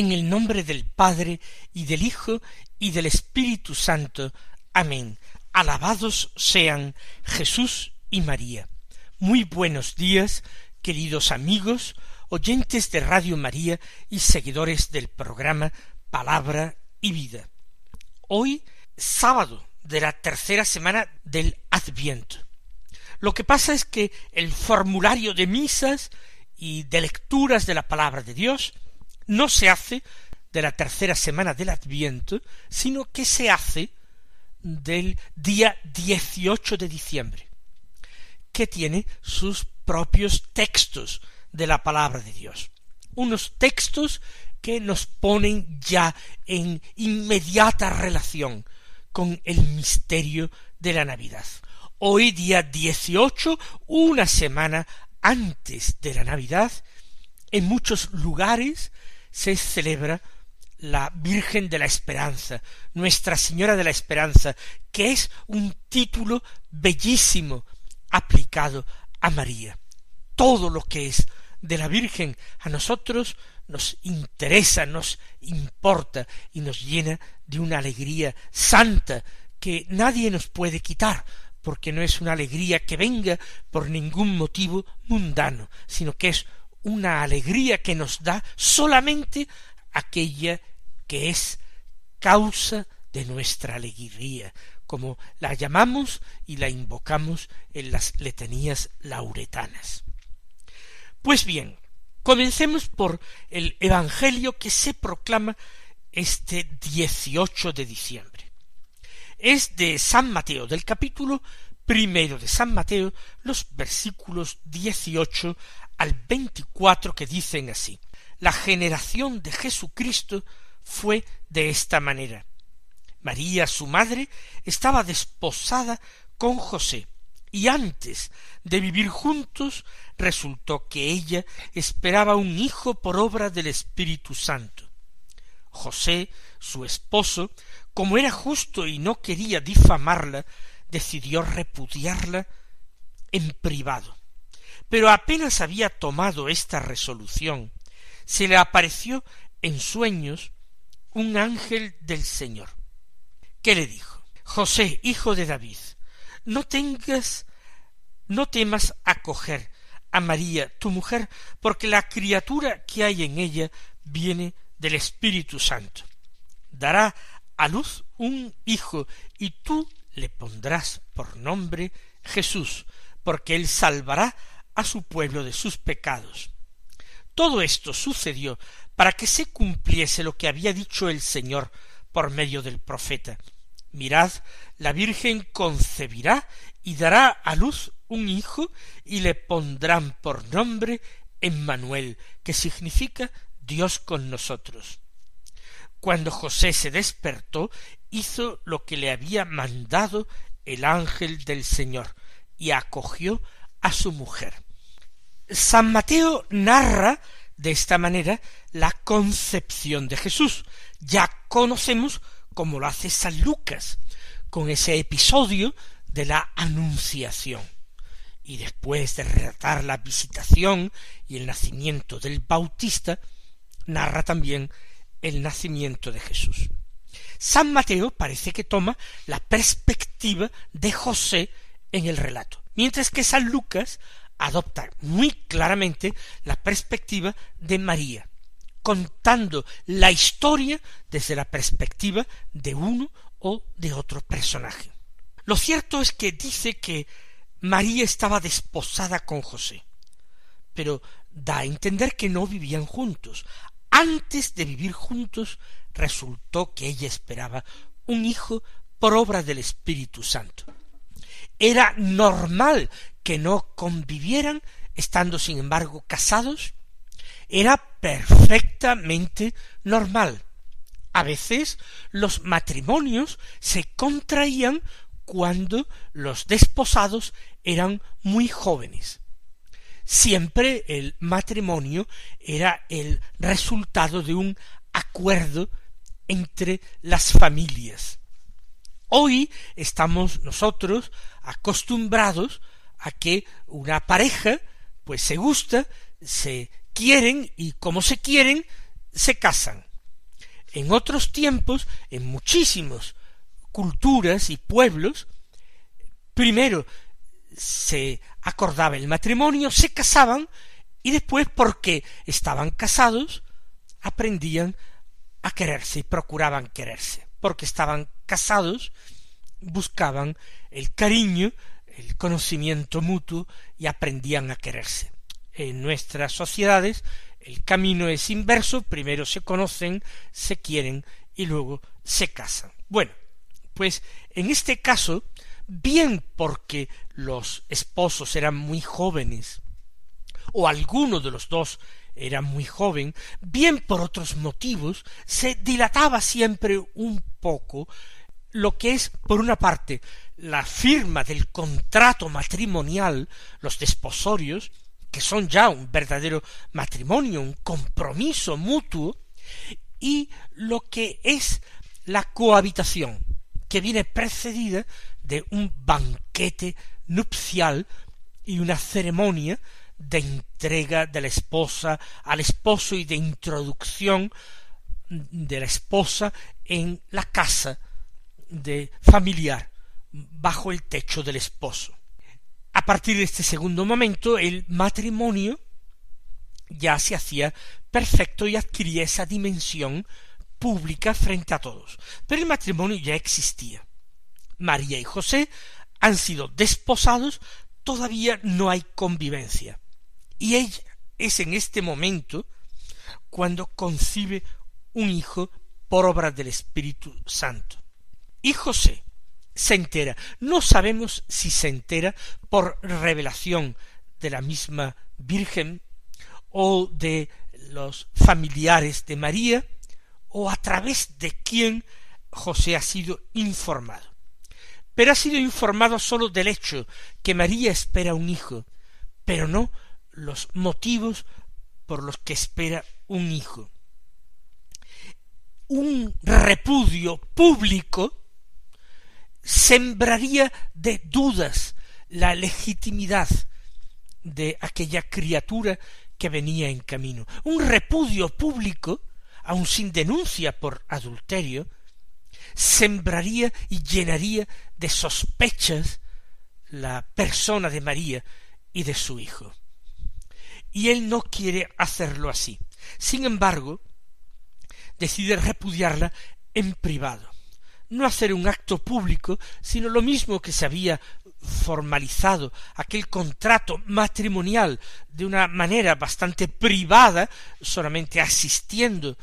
En el nombre del Padre y del Hijo y del Espíritu Santo. Amén. Alabados sean Jesús y María. Muy buenos días, queridos amigos, oyentes de Radio María y seguidores del programa Palabra y Vida. Hoy, sábado de la tercera semana del Adviento. Lo que pasa es que el formulario de misas y de lecturas de la palabra de Dios no se hace de la tercera semana del Adviento, sino que se hace del día 18 de diciembre, que tiene sus propios textos de la palabra de Dios. Unos textos que nos ponen ya en inmediata relación con el misterio de la Navidad. Hoy día 18, una semana antes de la Navidad, en muchos lugares se celebra la Virgen de la Esperanza, Nuestra Señora de la Esperanza, que es un título bellísimo aplicado a María. Todo lo que es de la Virgen a nosotros nos interesa, nos importa y nos llena de una alegría santa que nadie nos puede quitar, porque no es una alegría que venga por ningún motivo mundano, sino que es una alegría que nos da solamente aquella que es causa de nuestra alegría, como la llamamos y la invocamos en las letanías lauretanas. Pues bien, comencemos por el Evangelio que se proclama este 18 de diciembre. Es de San Mateo, del capítulo primero de San Mateo, los versículos 18 al 24 que dicen así. La generación de Jesucristo fue de esta manera. María, su madre, estaba desposada con José, y antes de vivir juntos resultó que ella esperaba un hijo por obra del Espíritu Santo. José, su esposo, como era justo y no quería difamarla, decidió repudiarla en privado. Pero apenas había tomado esta resolución, se le apareció en sueños un ángel del Señor, que le dijo José, hijo de David, no tengas, no temas acoger a María, tu mujer, porque la criatura que hay en ella viene del Espíritu Santo. Dará a luz un hijo, y tú le pondrás por nombre Jesús, porque él salvará a su pueblo de sus pecados. Todo esto sucedió para que se cumpliese lo que había dicho el Señor por medio del profeta. Mirad, la Virgen concebirá y dará a luz un hijo y le pondrán por nombre Emmanuel, que significa Dios con nosotros. Cuando José se despertó, hizo lo que le había mandado el ángel del Señor y acogió a su mujer. San Mateo narra de esta manera la concepción de Jesús. Ya conocemos cómo lo hace San Lucas, con ese episodio de la Anunciación. Y después de relatar la visitación y el nacimiento del Bautista, narra también el nacimiento de Jesús. San Mateo parece que toma la perspectiva de José en el relato, mientras que San Lucas adopta muy claramente la perspectiva de María, contando la historia desde la perspectiva de uno o de otro personaje. Lo cierto es que dice que María estaba desposada con José, pero da a entender que no vivían juntos. Antes de vivir juntos resultó que ella esperaba un hijo por obra del Espíritu Santo. Era normal que no convivieran estando sin embargo casados era perfectamente normal. A veces los matrimonios se contraían cuando los desposados eran muy jóvenes. Siempre el matrimonio era el resultado de un acuerdo entre las familias. Hoy estamos nosotros acostumbrados a que una pareja pues se gusta, se quieren y como se quieren, se casan. En otros tiempos, en muchísimos culturas y pueblos, primero se acordaba el matrimonio, se casaban y después porque estaban casados aprendían a quererse y procuraban quererse. Porque estaban casados buscaban el cariño, el conocimiento mutuo y aprendían a quererse. En nuestras sociedades el camino es inverso, primero se conocen, se quieren y luego se casan. Bueno, pues en este caso, bien porque los esposos eran muy jóvenes, o alguno de los dos era muy joven, bien por otros motivos, se dilataba siempre un poco lo que es, por una parte, la firma del contrato matrimonial, los desposorios, que son ya un verdadero matrimonio, un compromiso mutuo, y lo que es la cohabitación, que viene precedida de un banquete nupcial y una ceremonia de entrega de la esposa al esposo y de introducción de la esposa en la casa de familiar bajo el techo del esposo. A partir de este segundo momento el matrimonio ya se hacía perfecto y adquiría esa dimensión pública frente a todos. Pero el matrimonio ya existía. María y José han sido desposados, todavía no hay convivencia. Y ella es en este momento cuando concibe un hijo por obra del Espíritu Santo. Y José se entera. No sabemos si se entera por revelación de la misma Virgen o de los familiares de María o a través de quién José ha sido informado. Pero ha sido informado sólo del hecho que María espera un hijo, pero no los motivos por los que espera un hijo. Un repudio público sembraría de dudas la legitimidad de aquella criatura que venía en camino. Un repudio público, aun sin denuncia por adulterio, sembraría y llenaría de sospechas la persona de María y de su hijo. Y él no quiere hacerlo así. Sin embargo, decide repudiarla en privado no hacer un acto público, sino lo mismo que se había formalizado aquel contrato matrimonial de una manera bastante privada, solamente asistiendo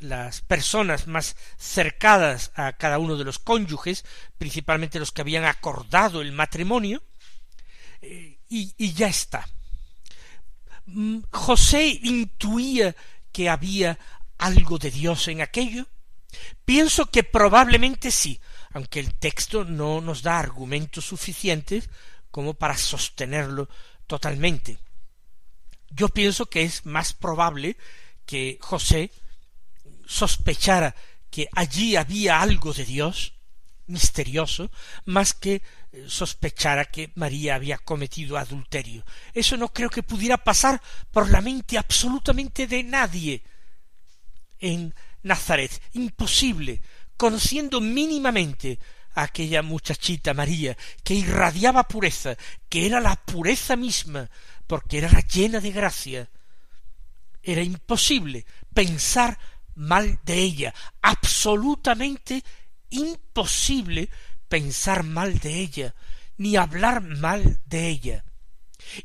las personas más cercadas a cada uno de los cónyuges, principalmente los que habían acordado el matrimonio, eh, y, y ya está. Mm, José intuía que había algo de Dios en aquello, Pienso que probablemente sí, aunque el texto no nos da argumentos suficientes como para sostenerlo totalmente. Yo pienso que es más probable que José sospechara que allí había algo de Dios misterioso, más que eh, sospechara que María había cometido adulterio. Eso no creo que pudiera pasar por la mente absolutamente de nadie en Nazaret. Imposible, conociendo mínimamente a aquella muchachita María, que irradiaba pureza, que era la pureza misma, porque era llena de gracia. Era imposible pensar mal de ella, absolutamente imposible pensar mal de ella, ni hablar mal de ella.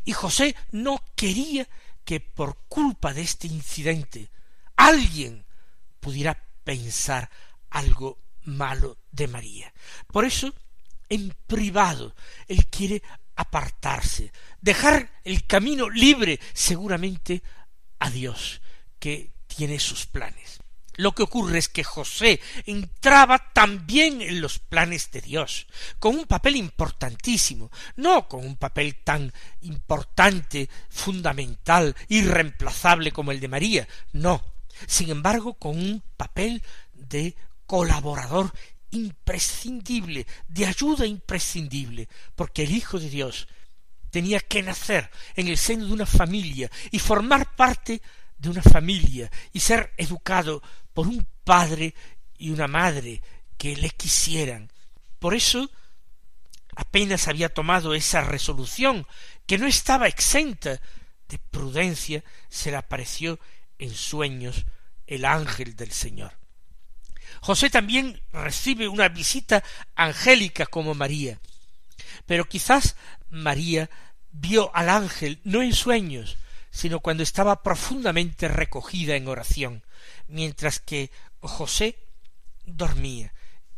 Y José no quería que por culpa de este incidente alguien pudiera pensar algo malo de María. Por eso, en privado, él quiere apartarse, dejar el camino libre seguramente a Dios, que tiene sus planes. Lo que ocurre es que José entraba también en los planes de Dios, con un papel importantísimo, no con un papel tan importante, fundamental, irreemplazable como el de María, no, sin embargo con un papel de colaborador imprescindible, de ayuda imprescindible, porque el Hijo de Dios tenía que nacer en el seno de una familia y formar parte de una familia y ser educado por un padre y una madre que le quisieran. Por eso apenas había tomado esa resolución, que no estaba exenta de prudencia, se le apareció en sueños el ángel del Señor. José también recibe una visita angélica como María, pero quizás María vio al ángel no en sueños, sino cuando estaba profundamente recogida en oración, mientras que José dormía,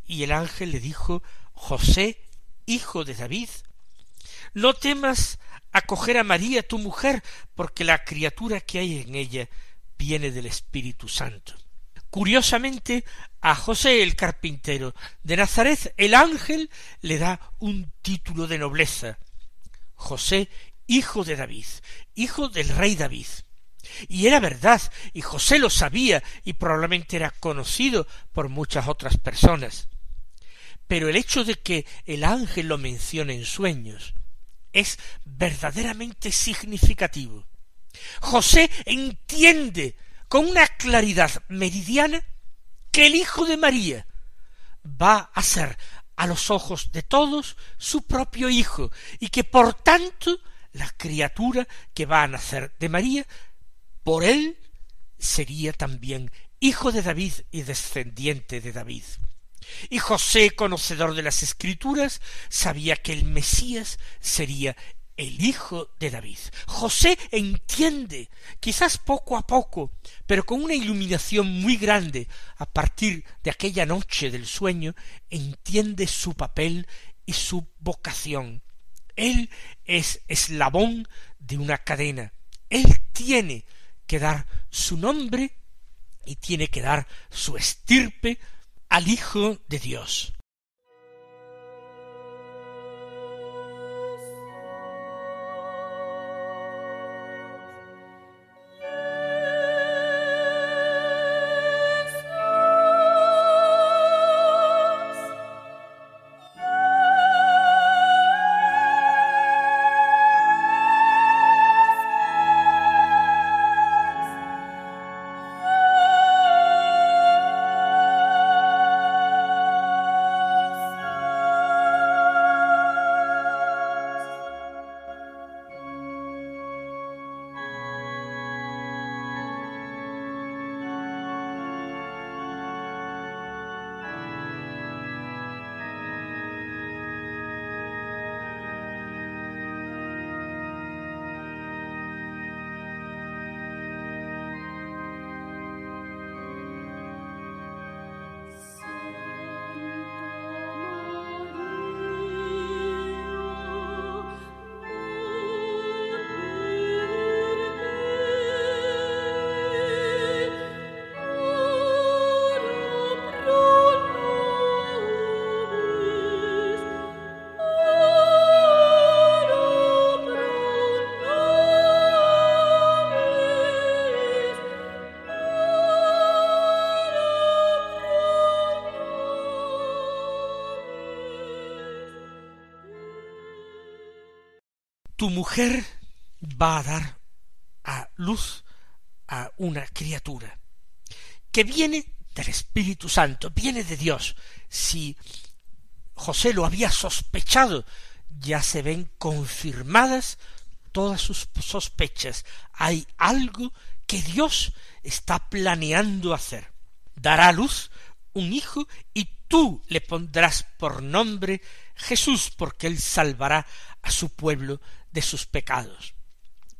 y el ángel le dijo José, hijo de David, no temas acoger a María tu mujer, porque la criatura que hay en ella viene del Espíritu Santo. Curiosamente, a José el carpintero de Nazaret, el ángel le da un título de nobleza. José, hijo de David, hijo del rey David. Y era verdad, y José lo sabía, y probablemente era conocido por muchas otras personas. Pero el hecho de que el ángel lo mencione en sueños es verdaderamente significativo. José entiende con una claridad meridiana que el Hijo de María va a ser a los ojos de todos su propio Hijo y que por tanto la criatura que va a nacer de María, por él sería también hijo de David y descendiente de David. Y José, conocedor de las Escrituras, sabía que el Mesías sería el hijo de David. José entiende, quizás poco a poco, pero con una iluminación muy grande, a partir de aquella noche del sueño, entiende su papel y su vocación. Él es eslabón de una cadena. Él tiene que dar su nombre y tiene que dar su estirpe al Hijo de Dios. Mujer va a dar a luz a una criatura que viene del Espíritu Santo, viene de Dios. Si José lo había sospechado, ya se ven confirmadas todas sus sospechas. Hay algo que Dios está planeando hacer. Dará a luz un hijo y tú le pondrás por nombre Jesús, porque él salvará a su pueblo de sus pecados.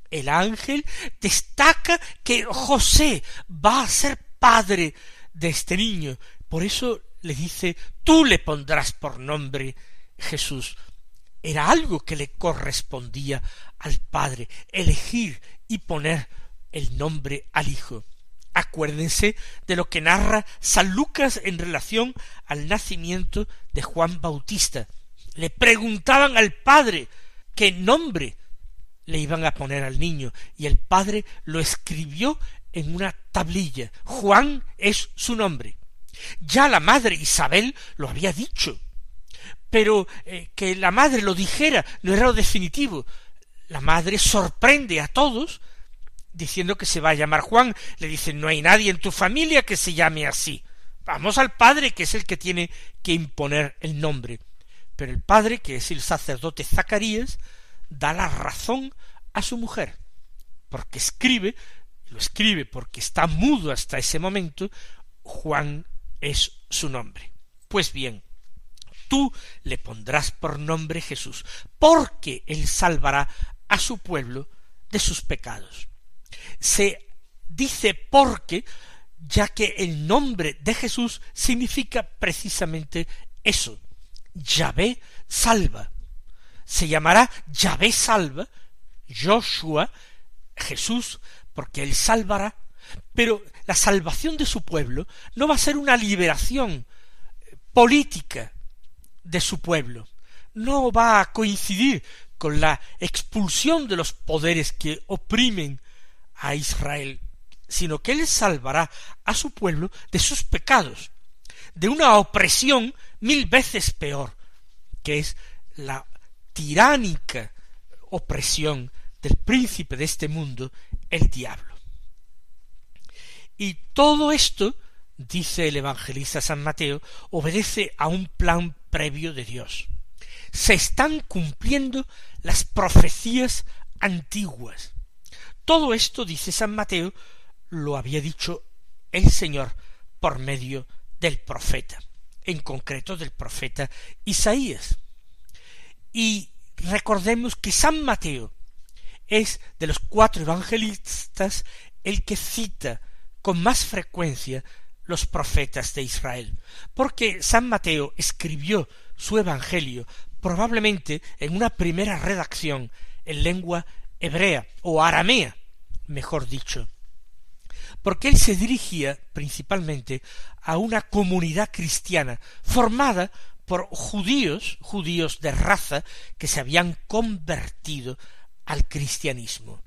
El ángel destaca que José va a ser padre de este niño. Por eso le dice, tú le pondrás por nombre Jesús. Era algo que le correspondía al padre, elegir y poner el nombre al hijo. Acuérdense de lo que narra San Lucas en relación al nacimiento de Juan Bautista. Le preguntaban al padre qué nombre le iban a poner al niño y el padre lo escribió en una tablilla. Juan es su nombre. Ya la madre Isabel lo había dicho. Pero eh, que la madre lo dijera no era lo definitivo. La madre sorprende a todos diciendo que se va a llamar Juan. Le dicen no hay nadie en tu familia que se llame así. Vamos al padre que es el que tiene que imponer el nombre. Pero el padre, que es el sacerdote Zacarías, da la razón a su mujer, porque escribe, lo escribe porque está mudo hasta ese momento, Juan es su nombre. Pues bien, tú le pondrás por nombre Jesús, porque él salvará a su pueblo de sus pecados. Se dice porque, ya que el nombre de Jesús significa precisamente eso, Yahvé salva. Se llamará Yahvé salva, Joshua, Jesús, porque él salvará, pero la salvación de su pueblo no va a ser una liberación política de su pueblo, no va a coincidir con la expulsión de los poderes que oprimen a Israel, sino que él salvará a su pueblo de sus pecados, de una opresión mil veces peor, que es la tiránica opresión del príncipe de este mundo, el diablo. Y todo esto, dice el evangelista San Mateo, obedece a un plan previo de Dios. Se están cumpliendo las profecías antiguas. Todo esto, dice San Mateo, lo había dicho el Señor por medio del profeta, en concreto del profeta Isaías. Y recordemos que San Mateo es de los cuatro evangelistas el que cita con más frecuencia los profetas de Israel, porque San Mateo escribió su evangelio probablemente en una primera redacción en lengua hebrea o aramea, mejor dicho, porque él se dirigía principalmente a una comunidad cristiana formada por judíos, judíos de raza, que se habían convertido al cristianismo.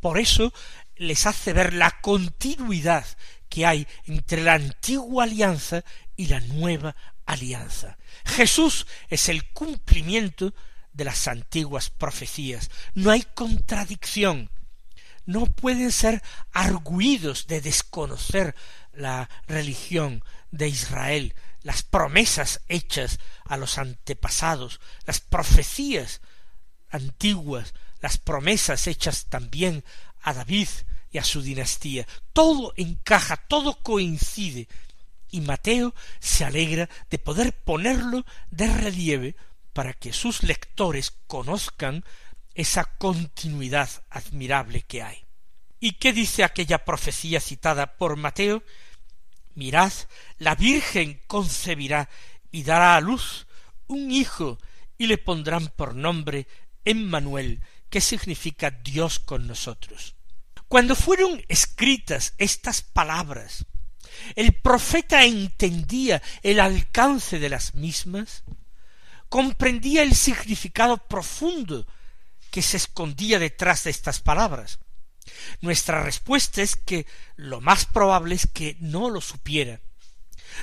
Por eso les hace ver la continuidad que hay entre la antigua alianza y la nueva alianza. Jesús es el cumplimiento de las antiguas profecías. No hay contradicción. No pueden ser arguidos de desconocer la religión de Israel, las promesas hechas a los antepasados, las profecías antiguas las promesas hechas también a David y a su dinastía. Todo encaja, todo coincide. Y Mateo se alegra de poder ponerlo de relieve para que sus lectores conozcan esa continuidad admirable que hay. ¿Y qué dice aquella profecía citada por Mateo? Mirad, la Virgen concebirá y dará a luz un hijo y le pondrán por nombre Emmanuel, ¿Qué significa Dios con nosotros? Cuando fueron escritas estas palabras, el profeta entendía el alcance de las mismas, comprendía el significado profundo que se escondía detrás de estas palabras. Nuestra respuesta es que lo más probable es que no lo supiera.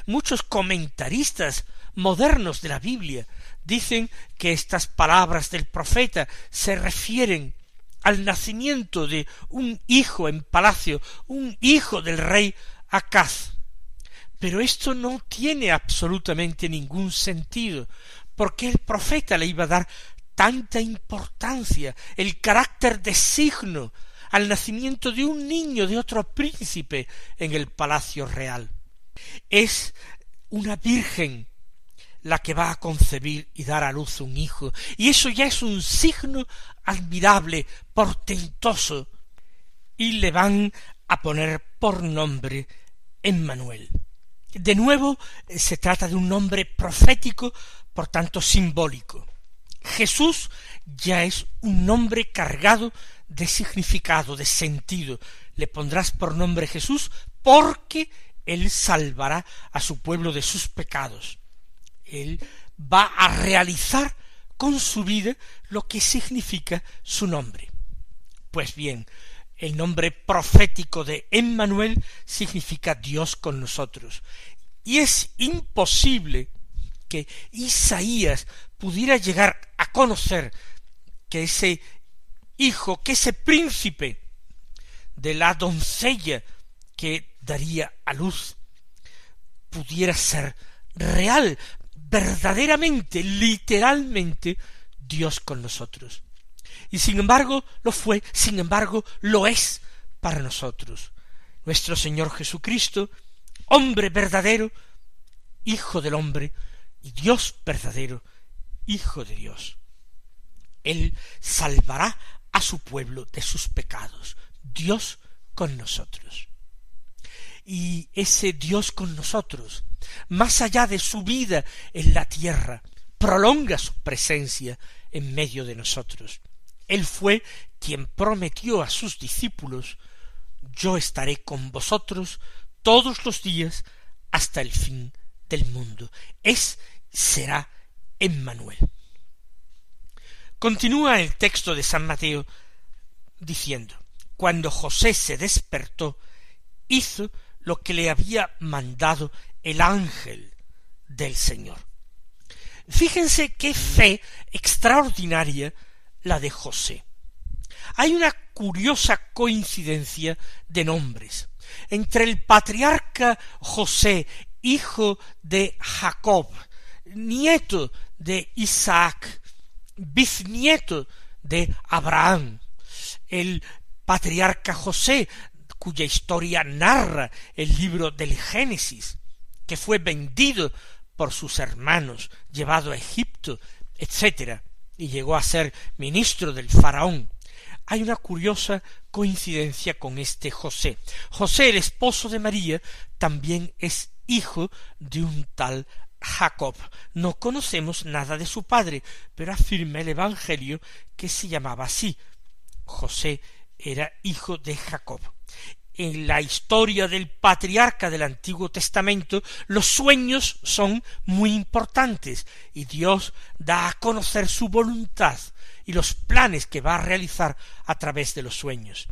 Muchos comentaristas modernos de la Biblia dicen que estas palabras del profeta se refieren al nacimiento de un hijo en palacio, un hijo del rey Acaz. Pero esto no tiene absolutamente ningún sentido, porque el profeta le iba a dar tanta importancia, el carácter de signo al nacimiento de un niño de otro príncipe en el palacio real. Es una virgen la que va a concebir y dar a luz un hijo, y eso ya es un signo admirable, portentoso, y le van a poner por nombre Emmanuel. De nuevo se trata de un nombre profético, por tanto simbólico. Jesús ya es un nombre cargado de significado, de sentido. Le pondrás por nombre Jesús porque Él salvará a su pueblo de sus pecados. Él va a realizar con su vida lo que significa su nombre. Pues bien, el nombre profético de Emmanuel significa Dios con nosotros. Y es imposible que Isaías pudiera llegar conocer que ese hijo, que ese príncipe de la doncella que daría a luz, pudiera ser real, verdaderamente, literalmente, Dios con nosotros. Y sin embargo lo fue, sin embargo lo es para nosotros. Nuestro Señor Jesucristo, hombre verdadero, Hijo del hombre, y Dios verdadero, Hijo de Dios. Él salvará a su pueblo de sus pecados. Dios con nosotros. Y ese Dios con nosotros, más allá de su vida en la tierra, prolonga su presencia en medio de nosotros. Él fue quien prometió a sus discípulos Yo estaré con vosotros todos los días hasta el fin del mundo. Es será Emmanuel. Continúa el texto de San Mateo diciendo Cuando José se despertó, hizo lo que le había mandado el ángel del Señor. Fíjense qué fe extraordinaria la de José. Hay una curiosa coincidencia de nombres entre el patriarca José, hijo de Jacob, nieto de Isaac, bisnieto de Abraham, el patriarca José, cuya historia narra el libro del Génesis, que fue vendido por sus hermanos, llevado a Egipto, etc., y llegó a ser ministro del faraón. Hay una curiosa coincidencia con este José. José, el esposo de María, también es hijo de un tal Jacob. No conocemos nada de su padre, pero afirma el Evangelio que se llamaba así. José era hijo de Jacob. En la historia del patriarca del Antiguo Testamento, los sueños son muy importantes y Dios da a conocer su voluntad y los planes que va a realizar a través de los sueños.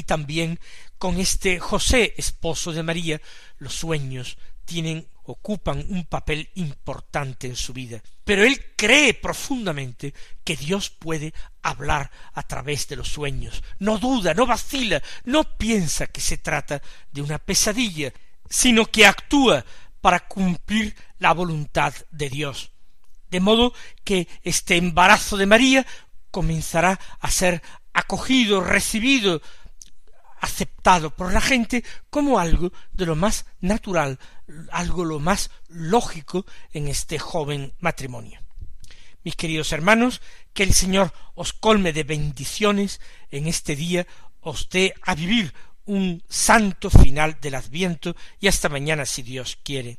Y también con este José, esposo de María, los sueños tienen ocupan un papel importante en su vida. Pero él cree profundamente que Dios puede hablar a través de los sueños. No duda, no vacila, no piensa que se trata de una pesadilla, sino que actúa para cumplir la voluntad de Dios. De modo que este embarazo de María comenzará a ser acogido, recibido, aceptado por la gente como algo de lo más natural, algo lo más lógico en este joven matrimonio. Mis queridos hermanos, que el Señor os colme de bendiciones en este día, os dé a vivir un santo final del Adviento y hasta mañana si Dios quiere.